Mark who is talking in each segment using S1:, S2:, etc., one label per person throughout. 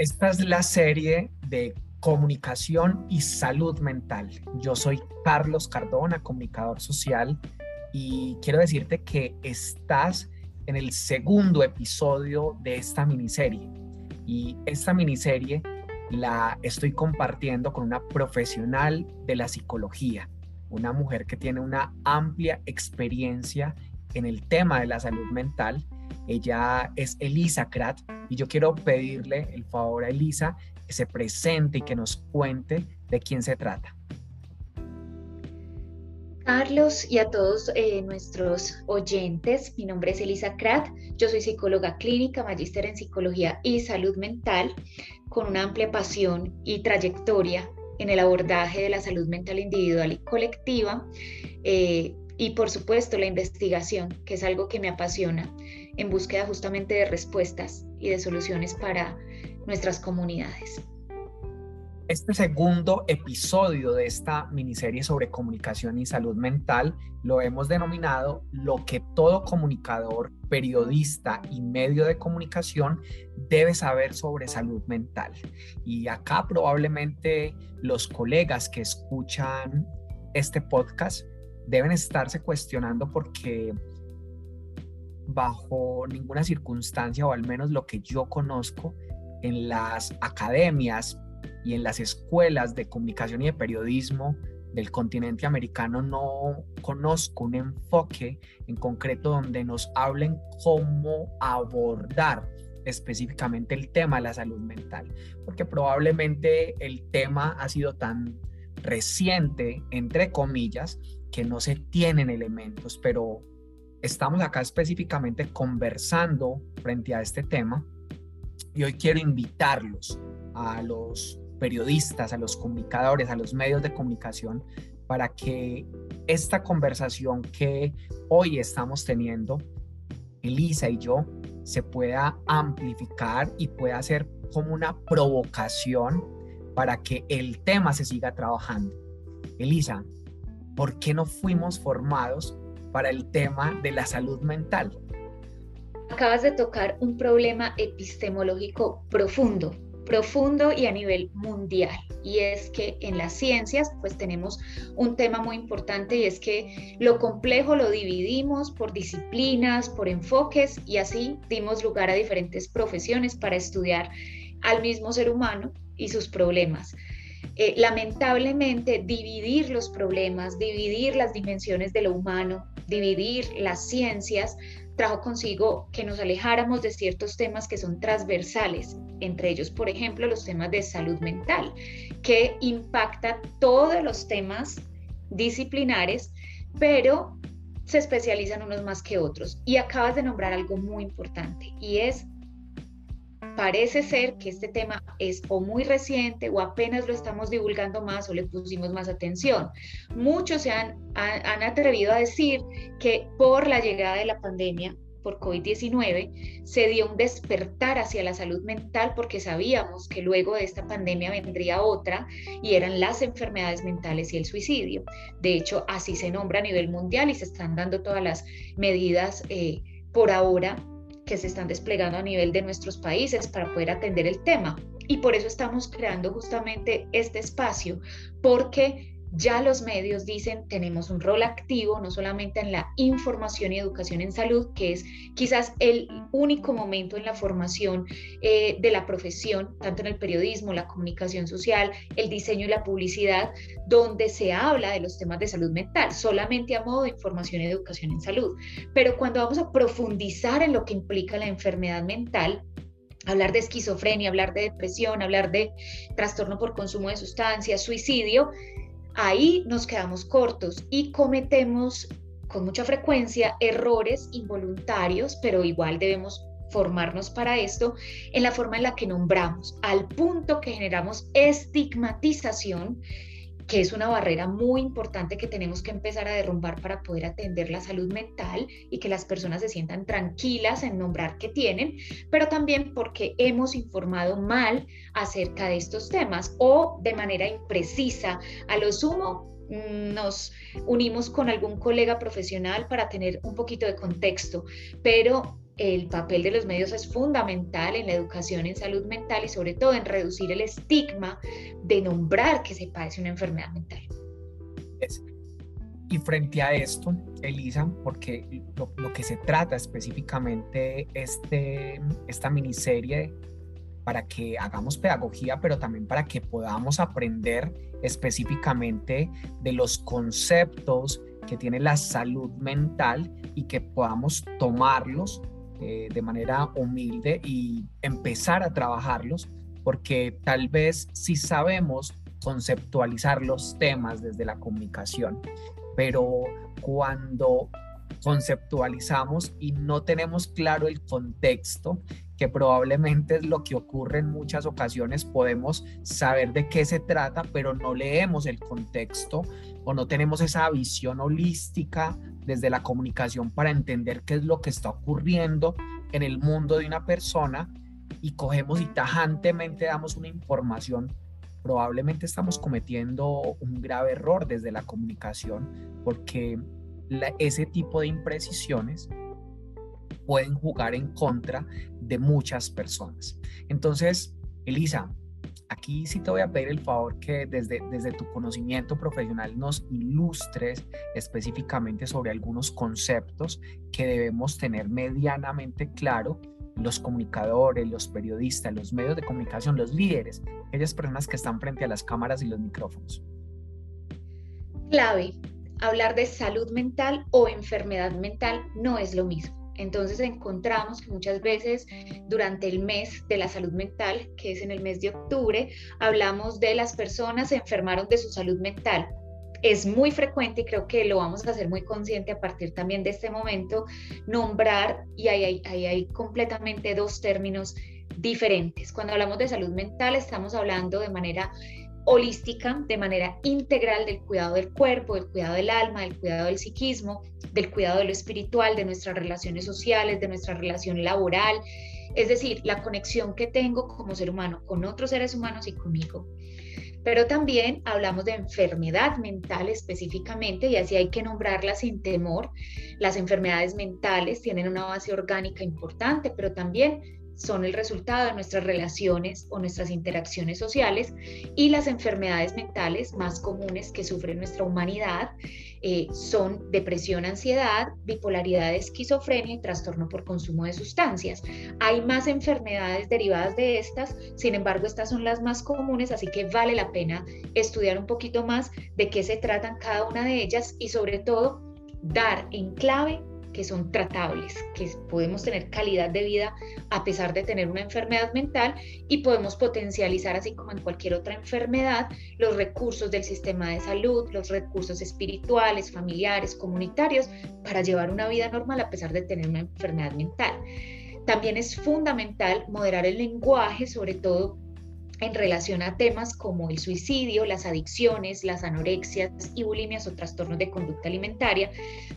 S1: Esta es la serie de comunicación y salud mental. Yo soy Carlos Cardona, comunicador social, y quiero decirte que estás en el segundo episodio de esta miniserie. Y esta miniserie la estoy compartiendo con una profesional de la psicología, una mujer que tiene una amplia experiencia en el tema de la salud mental. Ella es Elisa Krat y yo quiero pedirle el favor a Elisa que se presente y que nos cuente de quién se trata.
S2: Carlos y a todos eh, nuestros oyentes, mi nombre es Elisa Krat, yo soy psicóloga clínica, magíster en psicología y salud mental, con una amplia pasión y trayectoria en el abordaje de la salud mental individual y colectiva. Eh, y por supuesto la investigación, que es algo que me apasiona, en búsqueda justamente de respuestas y de soluciones para nuestras comunidades.
S1: Este segundo episodio de esta miniserie sobre comunicación y salud mental lo hemos denominado lo que todo comunicador, periodista y medio de comunicación debe saber sobre salud mental. Y acá probablemente los colegas que escuchan este podcast deben estarse cuestionando porque bajo ninguna circunstancia, o al menos lo que yo conozco, en las academias y en las escuelas de comunicación y de periodismo del continente americano no conozco un enfoque en concreto donde nos hablen cómo abordar específicamente el tema de la salud mental, porque probablemente el tema ha sido tan reciente, entre comillas, que no se tienen elementos, pero estamos acá específicamente conversando frente a este tema y hoy quiero invitarlos a los periodistas, a los comunicadores, a los medios de comunicación para que esta conversación que hoy estamos teniendo, Elisa y yo, se pueda amplificar y pueda ser como una provocación para que el tema se siga trabajando. Elisa, ¿por qué no fuimos formados para el tema de la salud mental?
S2: Acabas de tocar un problema epistemológico profundo, profundo y a nivel mundial. Y es que en las ciencias pues tenemos un tema muy importante y es que lo complejo lo dividimos por disciplinas, por enfoques y así dimos lugar a diferentes profesiones para estudiar al mismo ser humano y sus problemas. Eh, lamentablemente, dividir los problemas, dividir las dimensiones de lo humano, dividir las ciencias, trajo consigo que nos alejáramos de ciertos temas que son transversales, entre ellos, por ejemplo, los temas de salud mental, que impacta todos los temas disciplinares, pero se especializan unos más que otros. Y acabas de nombrar algo muy importante y es parece ser que este tema es o muy reciente o apenas lo estamos divulgando más o le pusimos más atención. Muchos se han, han, atrevido a decir que por la llegada de la pandemia por COVID-19, se dio un despertar hacia la salud mental porque sabíamos que luego de esta pandemia vendría otra y eran las enfermedades mentales y el suicidio. De hecho, así se nombra a nivel mundial y se están dando todas las medidas eh, por ahora que se están desplegando a nivel de nuestros países para poder atender el tema. Y por eso estamos creando justamente este espacio, porque ya los medios dicen tenemos un rol activo, no solamente en la información y educación en salud, que es quizás el único momento en la formación eh, de la profesión, tanto en el periodismo, la comunicación social, el diseño y la publicidad, donde se habla de los temas de salud mental, solamente a modo de información y educación en salud. Pero cuando vamos a profundizar en lo que implica la enfermedad mental, hablar de esquizofrenia, hablar de depresión, hablar de trastorno por consumo de sustancias, suicidio, ahí nos quedamos cortos y cometemos con mucha frecuencia errores involuntarios, pero igual debemos formarnos para esto en la forma en la que nombramos, al punto que generamos estigmatización que es una barrera muy importante que tenemos que empezar a derrumbar para poder atender la salud mental y que las personas se sientan tranquilas en nombrar que tienen, pero también porque hemos informado mal acerca de estos temas o de manera imprecisa. A lo sumo, mm, nos unimos con algún colega profesional para tener un poquito de contexto, pero el papel de los medios es fundamental en la educación en salud mental y sobre todo en reducir el estigma de nombrar que se padece una enfermedad mental.
S1: Y frente a esto, Elisa, porque lo, que se trata específicamente este, esta miniserie para que hagamos pedagogía, pero también para que podamos aprender específicamente de los conceptos que tiene la salud mental y que podamos tomarlos eh, de manera humilde y empezar a trabajarlos, porque tal vez si sabemos conceptualizar los temas desde la comunicación, pero cuando conceptualizamos y no tenemos claro el contexto, que probablemente es lo que ocurre en muchas ocasiones, podemos saber de qué se trata, pero no leemos el contexto o no tenemos esa visión holística desde la comunicación para entender qué es lo que está ocurriendo en el mundo de una persona y cogemos y tajantemente damos una información. Probablemente estamos cometiendo un grave error desde la comunicación porque ese tipo de imprecisiones pueden jugar en contra de muchas personas. Entonces, Elisa, aquí sí te voy a pedir el favor que desde, desde tu conocimiento profesional nos ilustres específicamente sobre algunos conceptos que debemos tener medianamente claro los comunicadores, los periodistas, los medios de comunicación, los líderes, aquellas personas que están frente a las cámaras y los micrófonos.
S2: Clave, hablar de salud mental o enfermedad mental no es lo mismo. Entonces encontramos que muchas veces durante el mes de la salud mental, que es en el mes de octubre, hablamos de las personas se enfermaron de su salud mental, es muy frecuente y creo que lo vamos a hacer muy consciente a partir también de este momento, nombrar, y ahí hay, completamente dos términos diferentes. Cuando hablamos de salud mental estamos hablando de manera holística, de manera integral del cuidado del cuerpo, del cuidado del alma, del cuidado del psiquismo, del cuidado de lo espiritual, de nuestras relaciones sociales, de nuestra relación laboral, es decir, la conexión que tengo como ser humano con otros seres humanos y conmigo. Pero también hablamos de enfermedad mental específicamente y así hay que nombrarla sin temor. Las enfermedades mentales tienen una base orgánica importante, pero también son el resultado de nuestras relaciones o nuestras interacciones sociales y las enfermedades mentales más comunes que sufre nuestra humanidad eh, son depresión, ansiedad, bipolaridad, esquizofrenia y trastorno por consumo de sustancias. Hay más enfermedades derivadas de estas, sin embargo estas son las más comunes, así que vale la pena estudiar un poquito más de qué se tratan cada una de ellas y sobre todo dar en clave que son tratables, que podemos tener calidad de vida a pesar de tener una enfermedad mental y podemos potencializar, así como en cualquier otra enfermedad, los recursos del sistema de salud, los recursos espirituales, familiares, comunitarios, para llevar una vida normal a pesar de tener una enfermedad mental. También es fundamental moderar el lenguaje, sobre todo en relación a temas como el suicidio, las adicciones, las anorexias y bulimias o trastornos de conducta alimentaria,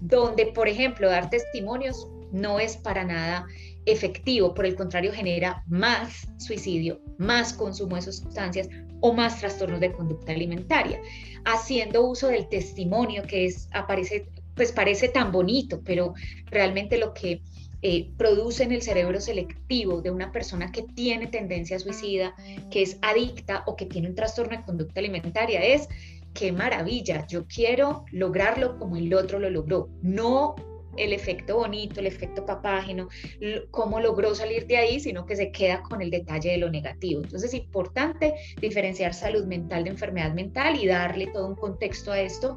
S2: donde, por ejemplo, dar testimonios no es para nada efectivo, por el contrario, genera más suicidio, más consumo de sustancias o más trastornos de conducta alimentaria, haciendo uso del testimonio que es, aparece, pues parece tan bonito, pero realmente lo que eh, produce en el cerebro selectivo de una persona que tiene tendencia a suicida, que es adicta o que tiene un trastorno de conducta alimentaria es, qué maravilla, yo quiero lograrlo como el otro lo logró, no el efecto bonito, el efecto papágeno, cómo logró salir de ahí, sino que se queda con el detalle de lo negativo. Entonces es importante diferenciar salud mental de enfermedad mental y darle todo un contexto a esto,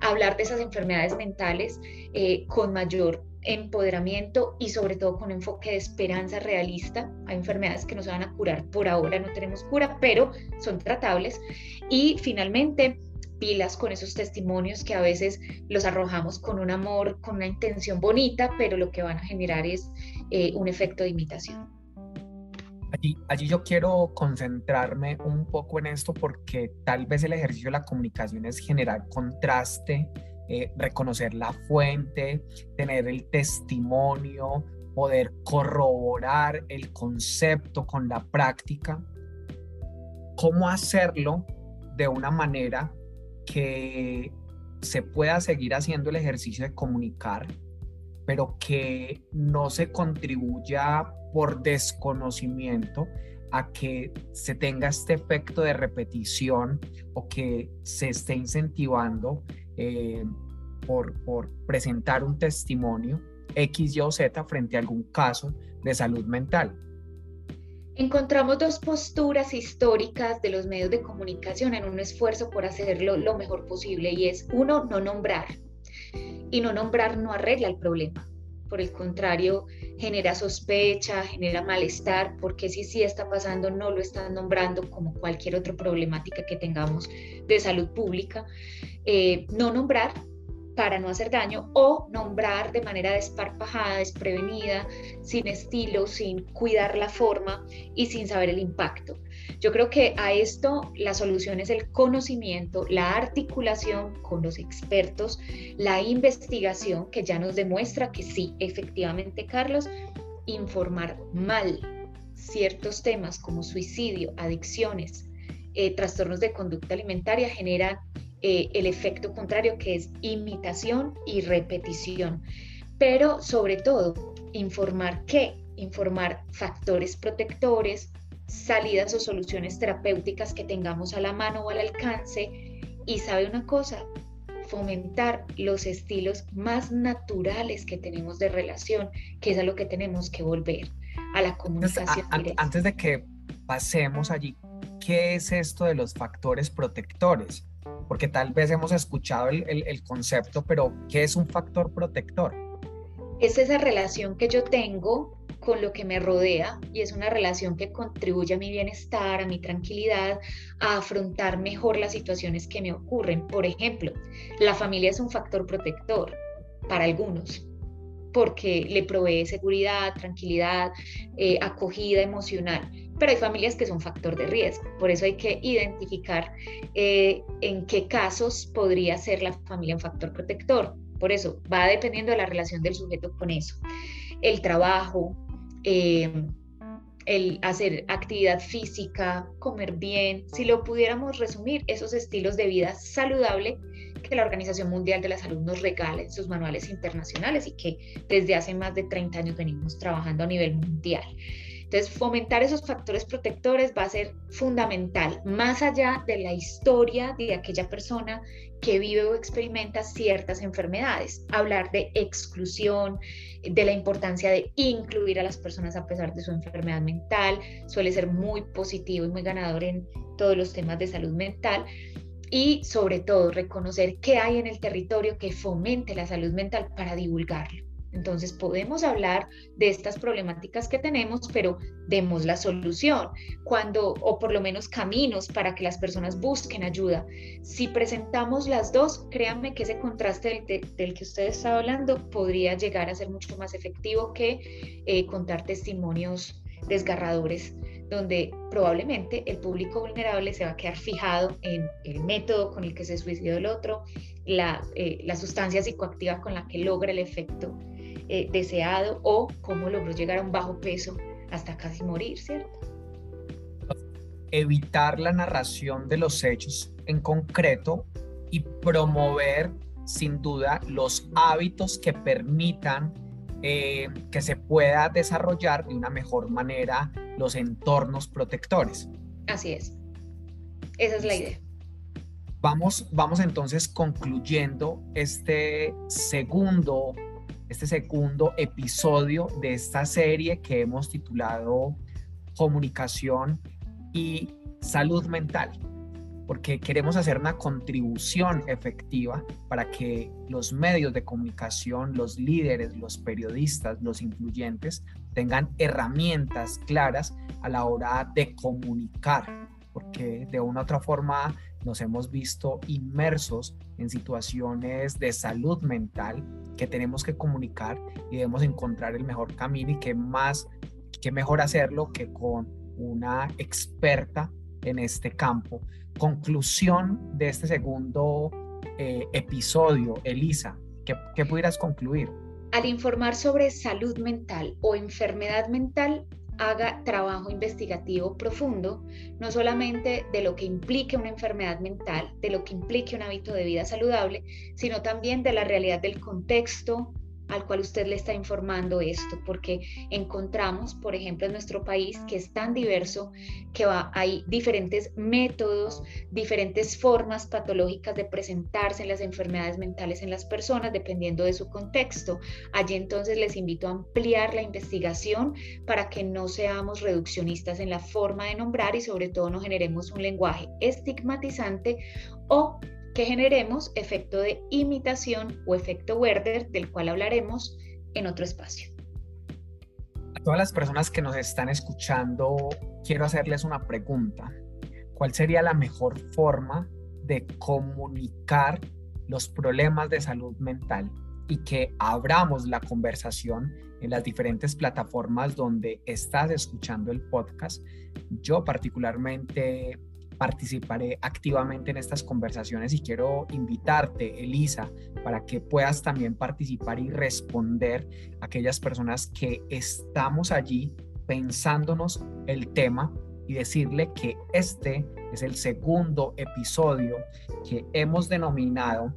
S2: hablar de esas enfermedades mentales eh, con mayor empoderamiento y sobre todo con enfoque de esperanza realista. Hay enfermedades que no se van a curar por ahora, no tenemos cura, pero son tratables. Y finalmente, pilas con esos testimonios que a veces los arrojamos con un amor, con una intención bonita, pero lo que van a generar es eh, un efecto de imitación.
S1: Allí, allí yo quiero concentrarme un poco en esto porque tal vez el ejercicio de la comunicación es generar contraste eh, reconocer la fuente, tener el testimonio, poder corroborar el concepto con la práctica. ¿Cómo hacerlo de una manera que se pueda seguir haciendo el ejercicio de comunicar, pero que no se contribuya por desconocimiento a que se tenga este efecto de repetición o que se esté incentivando eh, por, por presentar un testimonio X, Y o Z frente a algún caso de salud mental.
S2: Encontramos dos posturas históricas de los medios de comunicación en un esfuerzo por hacerlo lo mejor posible y es uno, no nombrar. Y no nombrar no arregla el problema. Por el contrario, genera sospecha, genera malestar, porque si sí está pasando, no lo están nombrando como cualquier otra problemática que tengamos de salud pública. Eh, no nombrar para no hacer daño o nombrar de manera desparpajada, desprevenida, sin estilo, sin cuidar la forma y sin saber el impacto. Yo creo que a esto la solución es el conocimiento, la articulación con los expertos, la investigación que ya nos demuestra que sí, efectivamente, Carlos, informar mal ciertos temas como suicidio, adicciones, eh, trastornos de conducta alimentaria generan eh, el efecto contrario que es imitación y repetición. Pero sobre todo, informar qué, informar factores protectores, salidas o soluciones terapéuticas que tengamos a la mano o al alcance. Y sabe una cosa, fomentar los estilos más naturales que tenemos de relación, que es a lo que tenemos que volver, a la comunicación.
S1: antes de que pasemos allí, ¿qué es esto de los factores protectores? porque tal vez hemos escuchado el, concepto, pero ¿qué es un factor protector?
S2: Es esa relación que yo tengo con lo que me rodea y es una relación que contribuye a mi bienestar, a mi tranquilidad, a afrontar mejor las situaciones que me ocurren. Por ejemplo, la familia es un factor protector para algunos porque le provee seguridad, tranquilidad, eh, acogida emocional pero hay familias que son factor de riesgo. Por eso hay que identificar eh, en qué casos podría ser la familia un factor protector. Por eso va dependiendo de la relación del sujeto con eso. El trabajo, eh, el hacer actividad física, comer bien, si lo pudiéramos resumir, esos estilos de vida saludable que la Organización Mundial de la Salud nos regala en sus manuales internacionales y que desde hace más de 30 años venimos trabajando a nivel mundial. Entonces, fomentar esos factores protectores va a ser fundamental, más allá de la historia de aquella persona que vive o experimenta ciertas enfermedades. Hablar de exclusión, de la importancia de incluir a las personas a pesar de su enfermedad mental, suele ser muy positivo y muy ganador en todos los temas de salud mental y sobre todo reconocer qué hay en el territorio que fomente la salud mental para divulgarlo. Entonces podemos hablar de estas problemáticas que tenemos, pero demos la solución, cuando, o por lo menos caminos para que las personas busquen ayuda. Si presentamos las dos, créanme que ese contraste del, que usted está hablando podría llegar a ser mucho más efectivo que eh, contar testimonios desgarradores donde probablemente el público vulnerable se va a quedar fijado en el método con el que se suicidó el otro, la, eh, la sustancia psicoactiva con la que logra el efecto eh, deseado o cómo logró llegar a un bajo peso hasta casi morir, ¿cierto?
S1: Evitar la narración de los hechos en concreto y promover sin duda los hábitos que permitan eh, que se pueda desarrollar de una mejor manera los entornos protectores.
S2: Así es. Esa es la idea.
S1: Vamos, vamos entonces concluyendo este segundo este segundo episodio de esta serie que hemos titulado Comunicación y Salud Mental, porque queremos hacer una contribución efectiva para que los medios de comunicación, los líderes, los periodistas, los influyentes tengan herramientas claras a la hora de comunicar, porque de una u otra forma nos hemos visto inmersos en situaciones de salud mental que tenemos que comunicar y debemos encontrar el mejor camino y que más, que mejor hacerlo que con una experta en este campo. Conclusión de este segundo eh, episodio, Elisa, ¿qué, ¿qué pudieras concluir?
S2: Al informar sobre salud mental o enfermedad mental, haga trabajo investigativo profundo, no solamente de lo que implique una enfermedad mental, de lo que implique un hábito de vida saludable, sino también de la realidad del contexto al cual usted le está informando esto, porque encontramos, por ejemplo, en nuestro país que es tan diverso que hay diferentes métodos, diferentes formas patológicas de presentarse en las enfermedades mentales en las personas, dependiendo de su contexto. Allí entonces les invito a ampliar la investigación para que no seamos reduccionistas en la forma de nombrar y sobre todo no generemos un lenguaje estigmatizante o que generemos efecto de imitación o efecto Werder, del cual hablaremos en otro espacio.
S1: A todas las personas que nos están escuchando, quiero hacerles una pregunta. ¿Cuál sería la mejor forma de comunicar los problemas de salud mental y que abramos la conversación en las diferentes plataformas donde estás escuchando el podcast? Yo particularmente participaré activamente en estas conversaciones y quiero invitarte, Elisa, para que puedas también participar y responder a aquellas personas que estamos allí pensándonos el tema y decirle que este es el segundo episodio que hemos denominado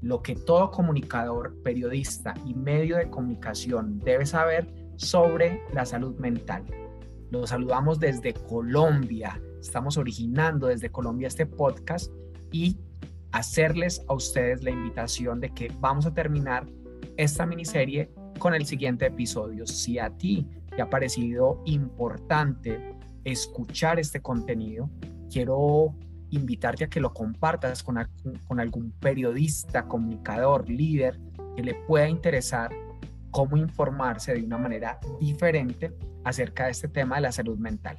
S1: lo que todo comunicador, periodista y medio de comunicación debe saber sobre la salud mental. Los saludamos desde Colombia, Estamos originando desde Colombia este podcast y hacerles a ustedes la invitación de que vamos a terminar esta miniserie con el siguiente episodio. Si a ti te ha parecido importante escuchar este contenido, quiero invitarte a que lo compartas con, con algún periodista, comunicador, líder que le pueda interesar cómo informarse de una manera diferente acerca de este tema de la salud mental.